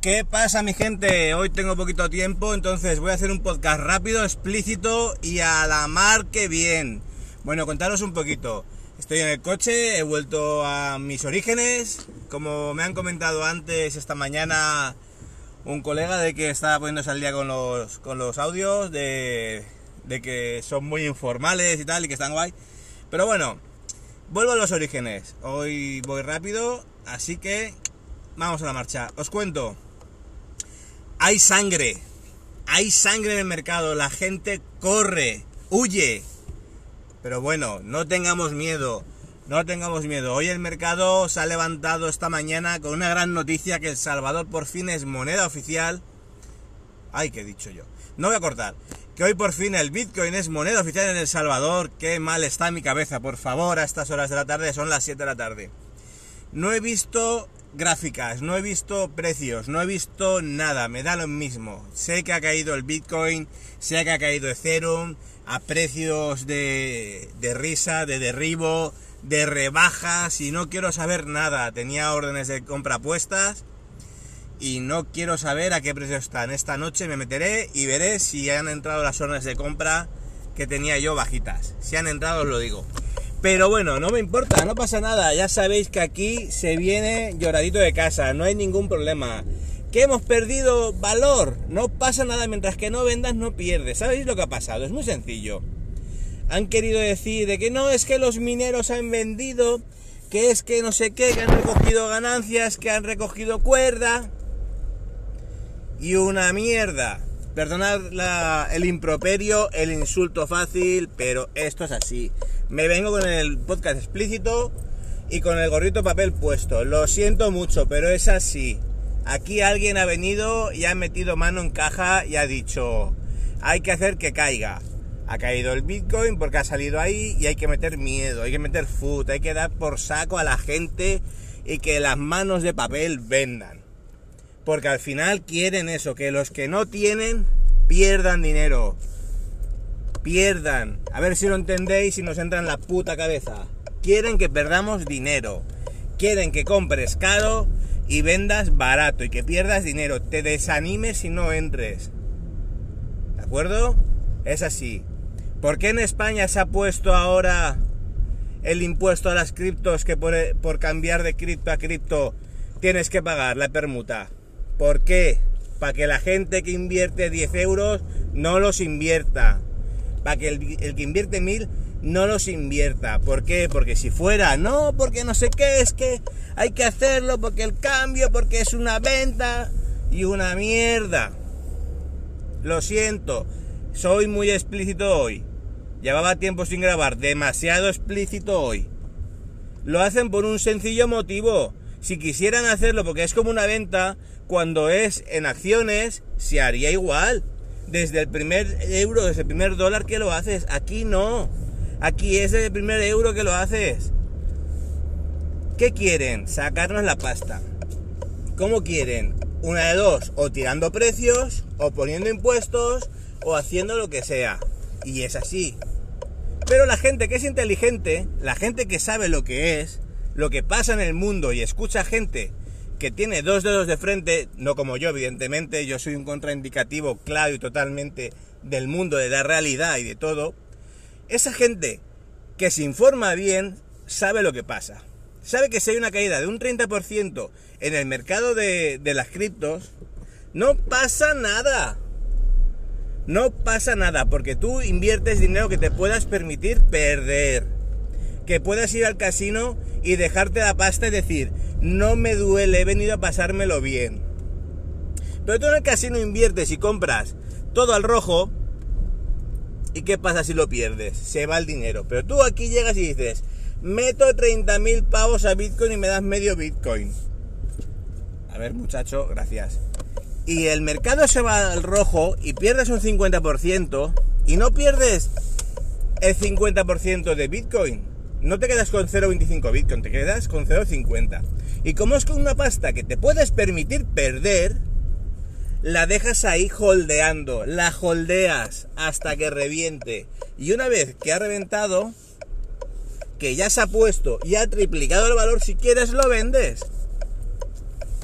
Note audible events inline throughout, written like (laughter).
¿Qué pasa mi gente? Hoy tengo poquito tiempo, entonces voy a hacer un podcast rápido, explícito y a la mar que bien. Bueno, contaros un poquito. Estoy en el coche, he vuelto a mis orígenes. Como me han comentado antes esta mañana un colega de que estaba poniéndose al día con los, con los audios, de, de que son muy informales y tal, y que están guay. Pero bueno, vuelvo a los orígenes. Hoy voy rápido, así que vamos a la marcha. Os cuento hay sangre, hay sangre en el mercado, la gente corre, huye. Pero bueno, no tengamos miedo, no tengamos miedo. Hoy el mercado se ha levantado esta mañana con una gran noticia que El Salvador por fin es moneda oficial. Ay, qué he dicho yo. No voy a cortar. Que hoy por fin el Bitcoin es moneda oficial en El Salvador. Qué mal está mi cabeza, por favor, a estas horas de la tarde, son las 7 de la tarde. No he visto gráficas, no he visto precios, no he visto nada, me da lo mismo. Sé que ha caído el Bitcoin, sé que ha caído Ethereum a precios de, de risa, de derribo, de rebajas y no quiero saber nada. Tenía órdenes de compra puestas y no quiero saber a qué precio están. Esta noche me meteré y veré si han entrado las órdenes de compra que tenía yo bajitas. Si han entrado os lo digo. Pero bueno, no me importa, no pasa nada. Ya sabéis que aquí se viene lloradito de casa, no hay ningún problema. Que hemos perdido valor, no pasa nada, mientras que no vendas no pierdes. ¿Sabéis lo que ha pasado? Es muy sencillo. Han querido decir de que no es que los mineros han vendido, que es que no sé qué, que han recogido ganancias, que han recogido cuerda. Y una mierda. Perdonad el improperio, el insulto fácil, pero esto es así me vengo con el podcast explícito y con el gorrito papel puesto. Lo siento mucho, pero es así. Aquí alguien ha venido y ha metido mano en caja y ha dicho, hay que hacer que caiga. Ha caído el Bitcoin porque ha salido ahí y hay que meter miedo, hay que meter food, hay que dar por saco a la gente y que las manos de papel vendan. Porque al final quieren eso, que los que no tienen pierdan dinero pierdan. A ver si lo entendéis y nos entra en la puta cabeza. Quieren que perdamos dinero. Quieren que compres caro y vendas barato y que pierdas dinero. Te desanimes si no entres. ¿De acuerdo? Es así. ¿Por qué en España se ha puesto ahora el impuesto a las criptos que por, por cambiar de cripto a cripto tienes que pagar la permuta? ¿Por qué? Para que la gente que invierte 10 euros no los invierta para que el, que invierte mil no los invierta. ¿Por qué? Porque si fuera, no, porque no sé qué, es que hay que hacerlo, porque el cambio, porque es una venta y una mierda. Lo siento, soy muy explícito hoy. Llevaba tiempo sin grabar, demasiado explícito hoy. Lo hacen por un sencillo motivo. Si quisieran hacerlo porque es como una venta, cuando es en acciones, se haría igual desde el primer euro, desde el primer dólar que lo haces. Aquí no. Aquí es desde el primer euro que lo haces. ¿Qué quieren? Sacarnos la pasta. ¿Cómo quieren? Una de dos, o tirando precios, o poniendo impuestos, o haciendo lo que sea. Y es así. Pero la gente que es inteligente, la gente que sabe lo que es, lo que pasa en el mundo y escucha gente que tiene dos dedos de frente, no como yo, evidentemente, yo soy un contraindicativo claro y totalmente del mundo, de la realidad y de todo, esa gente que se informa bien sabe lo que pasa. Sabe que si hay una caída de un 30% en el mercado de, de las criptos, no pasa nada. No pasa nada, porque tú inviertes dinero que te puedas permitir perder. Que puedas ir al casino y dejarte la pasta y decir, no me duele, he venido a pasármelo bien. Pero tú en el casino inviertes y compras todo al rojo, ¿y qué pasa si lo pierdes? Se va el dinero. Pero tú aquí llegas y dices, meto 30.000 pavos a Bitcoin y me das medio Bitcoin. A ver, muchacho, gracias. Y el mercado se va al rojo y pierdes un 50% y no pierdes el 50% de Bitcoin. No te quedas con 0,25 Bitcoin, te quedas con 0,50. Y como es con una pasta que te puedes permitir perder, la dejas ahí holdeando, la holdeas hasta que reviente. Y una vez que ha reventado, que ya se ha puesto y ha triplicado el valor, si quieres lo vendes.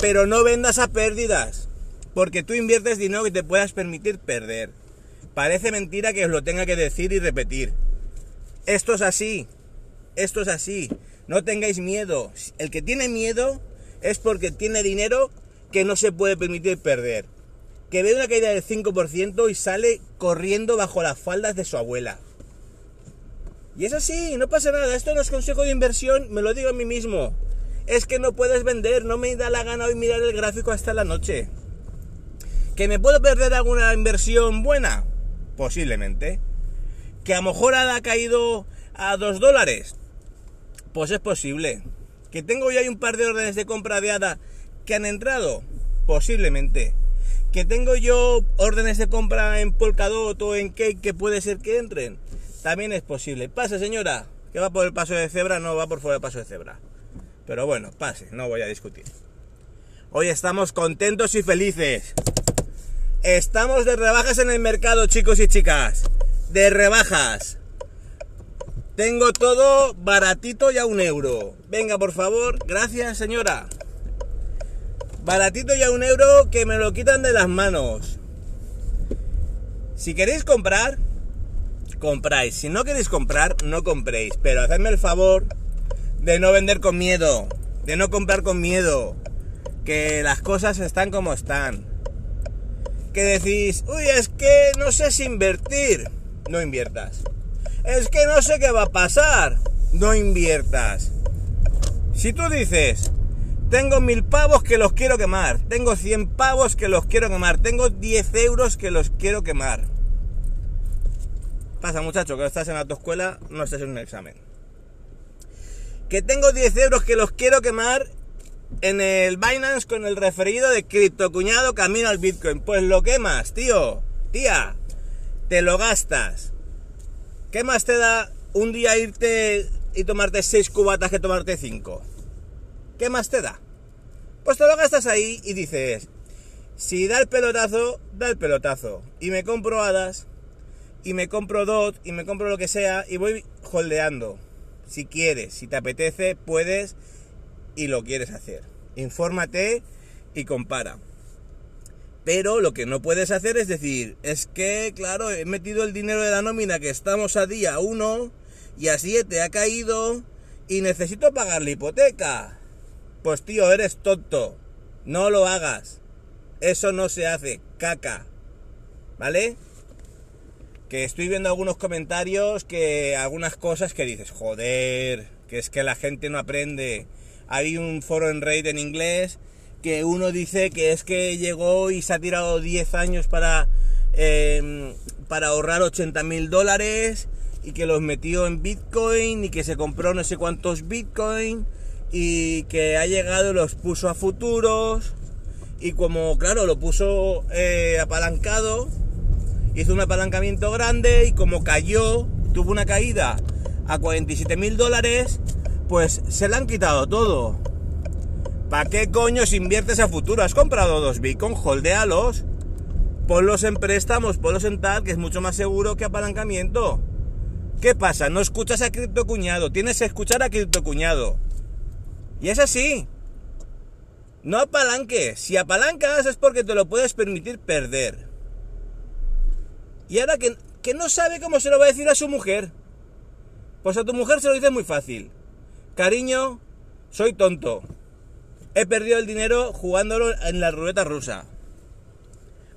Pero no vendas a pérdidas, porque tú inviertes dinero que te puedas permitir perder. Parece mentira que os lo tenga que decir y repetir. Esto es así, esto es así. No tengáis miedo. El que tiene miedo es porque tiene dinero que no se puede permitir perder que ve una caída del 5% y sale corriendo bajo las faldas de su abuela. Y es así, no pasa nada, esto no es consejo de inversión, me lo digo a mí mismo. Es que no puedes vender, no me da la gana hoy mirar el gráfico hasta la noche. ¿Que me puedo perder alguna inversión buena? Posiblemente. ¿Que a lo mejor ha caído a 2 dólares? Pues es posible. ¿Que tengo ya un par de órdenes de compra de ADA que han entrado? Posiblemente que tengo yo órdenes de compra en Polkadot o en Cake que puede ser que entren, también es posible. Pase, señora, que va por el paso de cebra, no va por fuera del paso de cebra. Pero bueno, pase, no voy a discutir. Hoy estamos contentos y felices. Estamos de rebajas en el mercado, chicos y chicas. De rebajas. Tengo todo baratito y a un euro. Venga, por favor. Gracias, señora. Baratito ya un euro que me lo quitan de las manos. Si queréis comprar, compráis. Si no queréis comprar, no compréis. Pero hacedme el favor de no vender con miedo. De no comprar con miedo. Que las cosas están como están. Que decís, uy, es que no sé si invertir. No inviertas. Es que no sé qué va a pasar. No inviertas. Si tú dices, tengo mil pavos que los quiero quemar. Tengo 100 pavos que los quiero quemar. Tengo 10 euros que los quiero quemar. Pasa muchacho, que estás en la autoescuela, no estás en un examen. Que tengo 10 euros que los quiero quemar en el Binance con el referido de criptocuñado camino al Bitcoin. Pues lo quemas, tío. Tía, te lo gastas. ¿Qué más te da un día irte y tomarte 6 cubatas que tomarte 5? ¿Qué más te da? Pues te lo gastas ahí y dices, si da el pelotazo, da el pelotazo. Y me compro hadas, y me compro dot, y me compro lo que sea, y voy holdeando. Si quieres, si te apetece, puedes y lo quieres hacer. Infórmate y compara. Pero lo que no puedes hacer es decir, es que, claro, he metido el dinero de la nómina que estamos a día 1 y a 7 ha caído y necesito pagar la hipoteca. Pues tío, eres tonto. No lo hagas. Eso no se hace. Caca. ¿Vale? Que estoy viendo algunos comentarios que algunas cosas que dices, joder, que es que la gente no aprende. Hay un foro en Reddit en inglés que uno dice que es que llegó y se ha tirado 10 años para, em, para ahorrar 80 mil dólares y que los metió en Bitcoin y que se compró no sé cuántos Bitcoin y que ha llegado los puso a futuros y como claro lo puso eh, apalancado hizo un apalancamiento grande y como cayó tuvo una caída a 47 mil dólares pues se le han quitado todo ¿para qué coño si inviertes a futuro? has comprado dos bitcoin holdealos ponlos en préstamos ponlos en tal que es mucho más seguro que apalancamiento ¿qué pasa? no escuchas a criptocuñado tienes que escuchar a criptocuñado y es así. No apalanques. Si apalancas es porque te lo puedes permitir perder. Y ahora que, que no sabe cómo se lo va a decir a su mujer. Pues a tu mujer se lo dice muy fácil. Cariño, soy tonto. He perdido el dinero jugándolo en la ruleta rusa.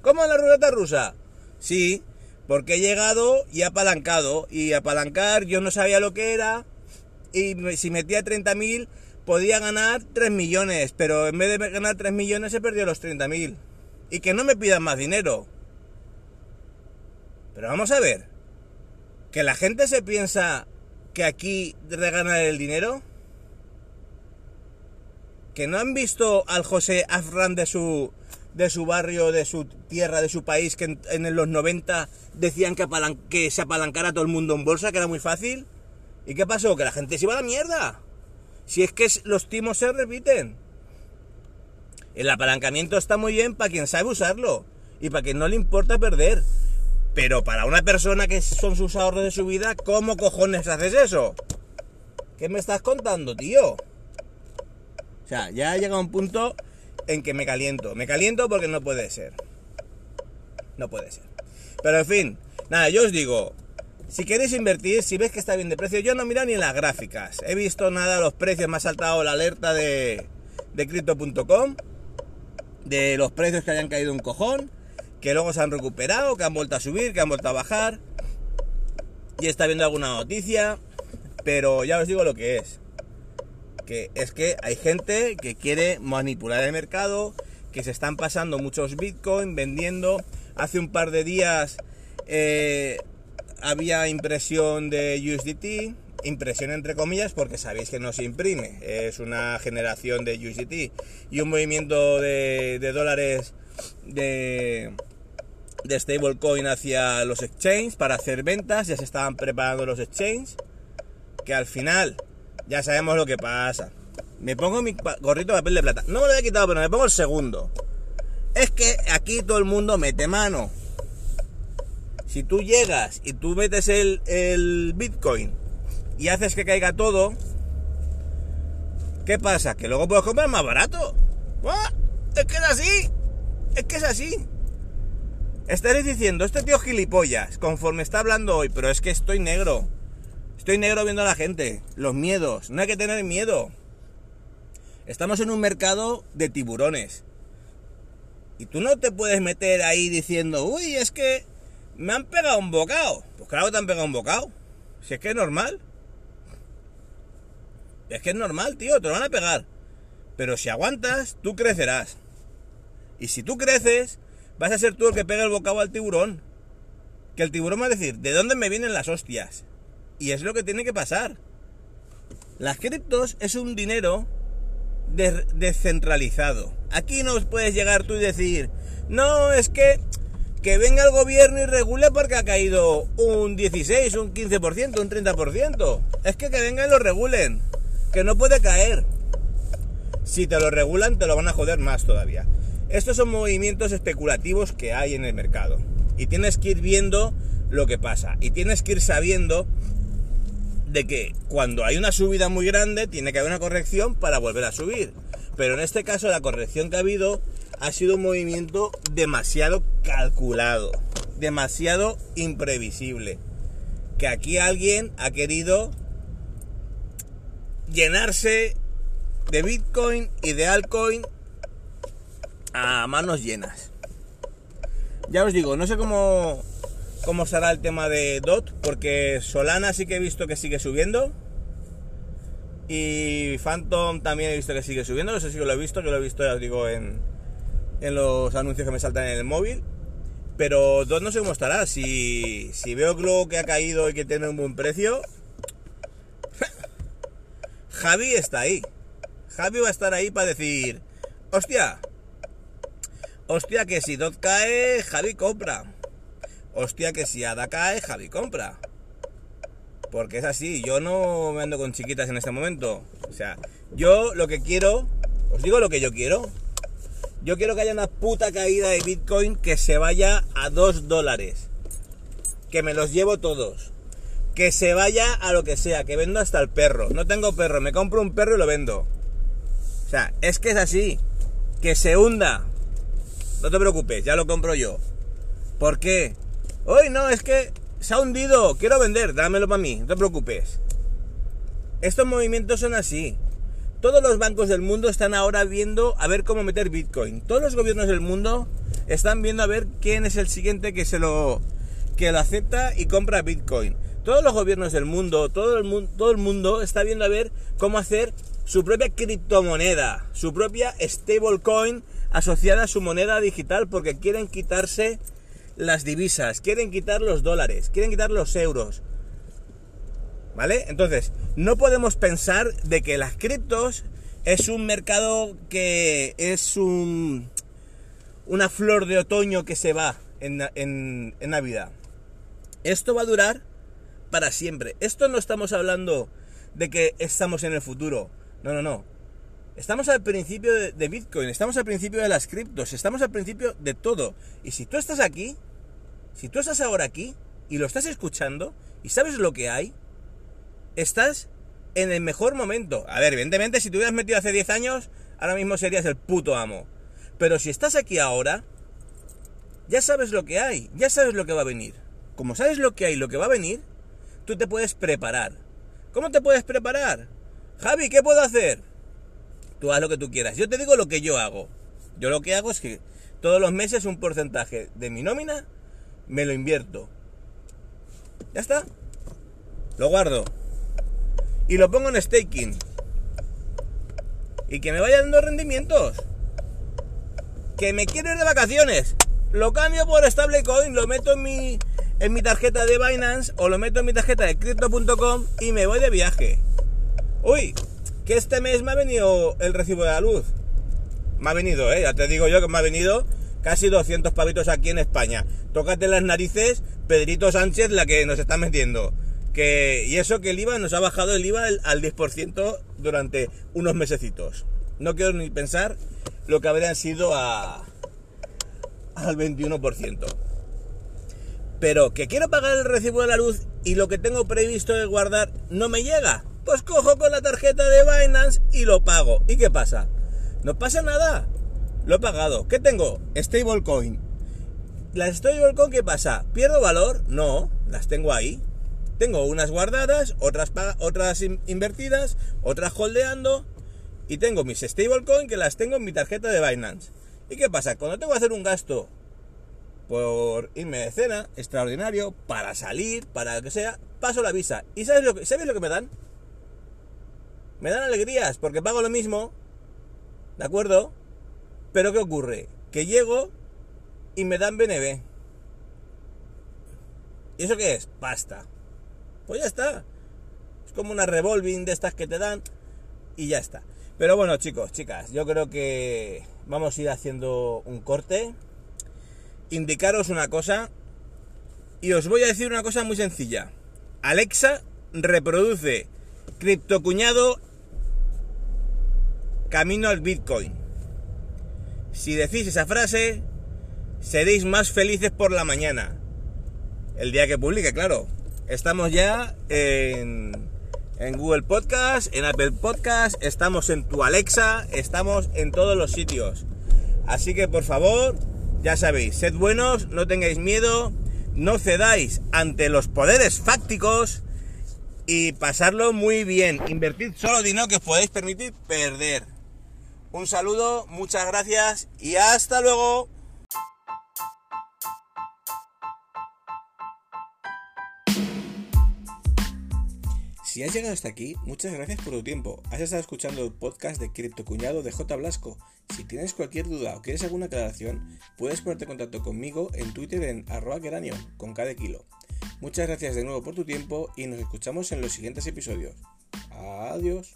¿Cómo en la ruleta rusa? Sí, porque he llegado y apalancado. Y apalancar yo no sabía lo que era. Y si metía 30.000 podía ganar 3 millones, pero en vez de ganar 3 millones he perdido los 30 mil. Y que no me pidan más dinero. Pero vamos a ver, que la gente se piensa que aquí reganar el dinero. Que no han visto al José Afran de su de su barrio, de su tierra, de su país, que en, los 90 decían que, se apalancara todo el mundo en bolsa, que era muy fácil. ¿Y qué pasó? Que la gente se iba a la mierda. Si es que los timos se repiten. El apalancamiento está muy bien para quien sabe usarlo y para quien no le importa perder. Pero para una persona que son sus ahorros de su vida, ¿cómo cojones haces eso? ¿Qué me estás contando, tío? O sea, ya ha llegado un punto en que me caliento. Me caliento porque no puede ser. No puede ser. Pero en fin, nada, yo os digo, si queréis invertir, si ves que está bien de precio, yo no miro ni las gráficas. He visto nada, los precios, me ha saltado la alerta de, de Crypto.com, de los precios que hayan caído un cojón, que luego se han recuperado, que han vuelto a subir, que han vuelto a bajar. Y está viendo alguna noticia, pero ya os digo lo que es que es que hay gente que quiere manipular el mercado, que se están pasando muchos bitcoin vendiendo. Hace un par de días eh, había impresión de USDT, impresión entre comillas porque sabéis que no se imprime, es una generación de USDT y un movimiento de, dólares de, de stablecoin hacia los exchanges para hacer ventas, ya se estaban preparando los exchanges, que al final ya sabemos lo que pasa. Me pongo mi gorrito de papel de plata. No me lo he quitado, pero me pongo el segundo. Es que aquí todo el mundo mete mano. Si tú llegas y tú metes el, Bitcoin y haces que caiga todo, ¿qué pasa? Que luego puedes comprar más barato. Es que es así. Es que es así. Estaréis diciendo, este tío gilipollas, conforme está hablando hoy, pero es que estoy negro. Estoy negro viendo a la gente, los miedos, no hay que tener miedo. Estamos en un mercado de tiburones. Y tú no te puedes meter ahí diciendo, uy, es que me han pegado un bocado. Pues claro te han pegado un bocado. Si es que es normal. Es que es normal, tío, te lo van a pegar. Pero si aguantas, tú crecerás. Y si tú creces, vas a ser tú el que pega el bocado al tiburón. Que el tiburón va a decir, ¿de dónde me vienen las hostias? Y es lo que tiene que pasar. Las criptos es un dinero descentralizado. Aquí no puedes llegar tú y decir, no, es que que venga el gobierno y regule porque ha caído un 16, un 15%, un 30%. Es que que vengan y lo regulen. Que no puede caer. Si te lo regulan, te lo van a joder más todavía. Estos son movimientos especulativos que hay en el mercado. Y tienes que ir viendo lo que pasa. Y tienes que ir sabiendo de que cuando hay una subida muy grande tiene que haber una corrección para volver a subir. Pero en este caso la corrección que ha habido ha sido un movimiento demasiado calculado, demasiado imprevisible. Que aquí alguien ha querido llenarse de Bitcoin y de altcoin a manos llenas. Ya os digo, no sé cómo cómo será el tema de DOT, porque Solana sí que he visto que sigue subiendo. Y Phantom también he visto que sigue subiendo, eso sí que lo he visto, yo lo he visto, ya os digo, en, en los anuncios que me saltan en el móvil. Pero DOT no sé cómo estará, si, si veo Glow que ha caído y que tiene un buen precio, (laughs) Javi está ahí. Javi va a estar ahí para decir, hostia, hostia que si DOT cae, Javi compra hostia que si Ada cae, Javi compra. Porque es así, yo no me ando con chiquitas en este momento. O sea, yo lo que quiero, os digo lo que yo quiero. Yo quiero que haya una puta caída de Bitcoin que se vaya a 2 dólares. Que me los llevo todos. Que se vaya a lo que sea, que vendo hasta el perro. No tengo perro, me compro un perro y lo vendo. O sea, es que es así. Que se hunda. No te preocupes, ya lo compro yo. ¿Por qué? Hoy no, es que se ha hundido, quiero vender, dámelo para mí, no te preocupes. Estos movimientos son así. Todos los bancos del mundo están ahora viendo a ver cómo meter Bitcoin. Todos los gobiernos del mundo están viendo a ver quién es el siguiente que se lo que lo acepta y compra Bitcoin. Todos los gobiernos del mundo, todo el mundo, todo el mundo está viendo a ver cómo hacer su propia criptomoneda, su propia stablecoin asociada a su moneda digital porque quieren quitarse las divisas, quieren quitar los dólares, quieren quitar los euros. ¿Vale? Entonces, no podemos pensar de que las criptos es un mercado que es un, una flor de otoño que se va en, en, en Navidad. Esto va a durar para siempre. Esto no estamos hablando de que estamos en el futuro. No, no, no. Estamos al principio de, Bitcoin, estamos al principio de las criptos, estamos al principio de todo. Y si tú estás aquí, si tú estás ahora aquí y lo estás escuchando y sabes lo que hay, estás en el mejor momento. A ver, evidentemente, si te hubieras metido hace 10 años, ahora mismo serías el puto amo. Pero si estás aquí ahora, ya sabes lo que hay, ya sabes lo que va a venir. Como sabes lo que hay, lo que va a venir, tú te puedes preparar. ¿Cómo te puedes preparar? Javi, ¿qué puedo hacer? Tú haz lo que tú quieras. Yo te digo lo que yo hago. Yo lo que hago es que todos los meses un porcentaje de mi nómina me lo invierto. Ya está. Lo guardo. Y lo pongo en staking. Y que me vaya dando rendimientos. Que me quiero ir de vacaciones. Lo cambio por stablecoin, lo meto en mi, en mi tarjeta de Binance o lo meto en mi tarjeta de crypto.com y me voy de viaje. Uy, que este mes me ha venido el recibo de la luz. Me ha venido, ¿eh? Ya te digo yo que me ha venido casi 200 pavitos aquí en España. Tócate las narices, Pedrito Sánchez, la que nos está metiendo. Que, y eso que el IVA nos ha bajado el IVA al 10% durante unos mesecitos. No quiero ni pensar lo que habrían sido a, al 21%. Pero que quiero pagar el recibo de la luz y lo que tengo previsto de guardar no me llega. Pues cojo con la tarjeta de Binance y lo pago. ¿Y qué pasa? No pasa nada. Lo he pagado. ¿Qué tengo? Stablecoin. ¿Las stablecoin qué pasa? ¿Pierdo valor? No, las tengo ahí. Tengo unas guardadas, otras, otras invertidas, otras holdeando. Y tengo mis stablecoin que las tengo en mi tarjeta de Binance. ¿Y qué pasa? Cuando tengo que hacer un gasto por irme de cena, extraordinario, para salir, para lo que sea, paso la visa. ¿Y sabes lo que, ¿sabes lo que me dan? Me dan alegrías porque pago lo mismo, ¿de acuerdo? Pero ¿qué ocurre? Que llego y me dan BNB. ¿Y eso qué es? Pasta. Pues ya está. Es como una revolving de estas que te dan y ya está. Pero bueno, chicos, chicas, yo creo que vamos a ir haciendo un corte. Indicaros una cosa. Y os voy a decir una cosa muy sencilla. Alexa reproduce criptocuñado camino al Bitcoin. Si decís esa frase, seréis más felices por la mañana. El día que publique, claro. Estamos ya en, Google Podcast, en Apple Podcast, estamos en tu Alexa, estamos en todos los sitios. Así que por favor, ya sabéis, sed buenos, no tengáis miedo, no cedáis ante los poderes fácticos y pasarlo muy bien. Invertid solo dinero que os podéis permitir perder. Un saludo, muchas gracias y hasta luego. Si has llegado hasta aquí, muchas gracias por tu tiempo. Has estado escuchando el podcast de Cripto Cuñado de J. Blasco. Si tienes cualquier duda o quieres alguna aclaración, puedes ponerte en contacto conmigo en Twitter en arroba con cada kilo. Muchas gracias de nuevo por tu tiempo y nos escuchamos en los siguientes episodios. Adiós.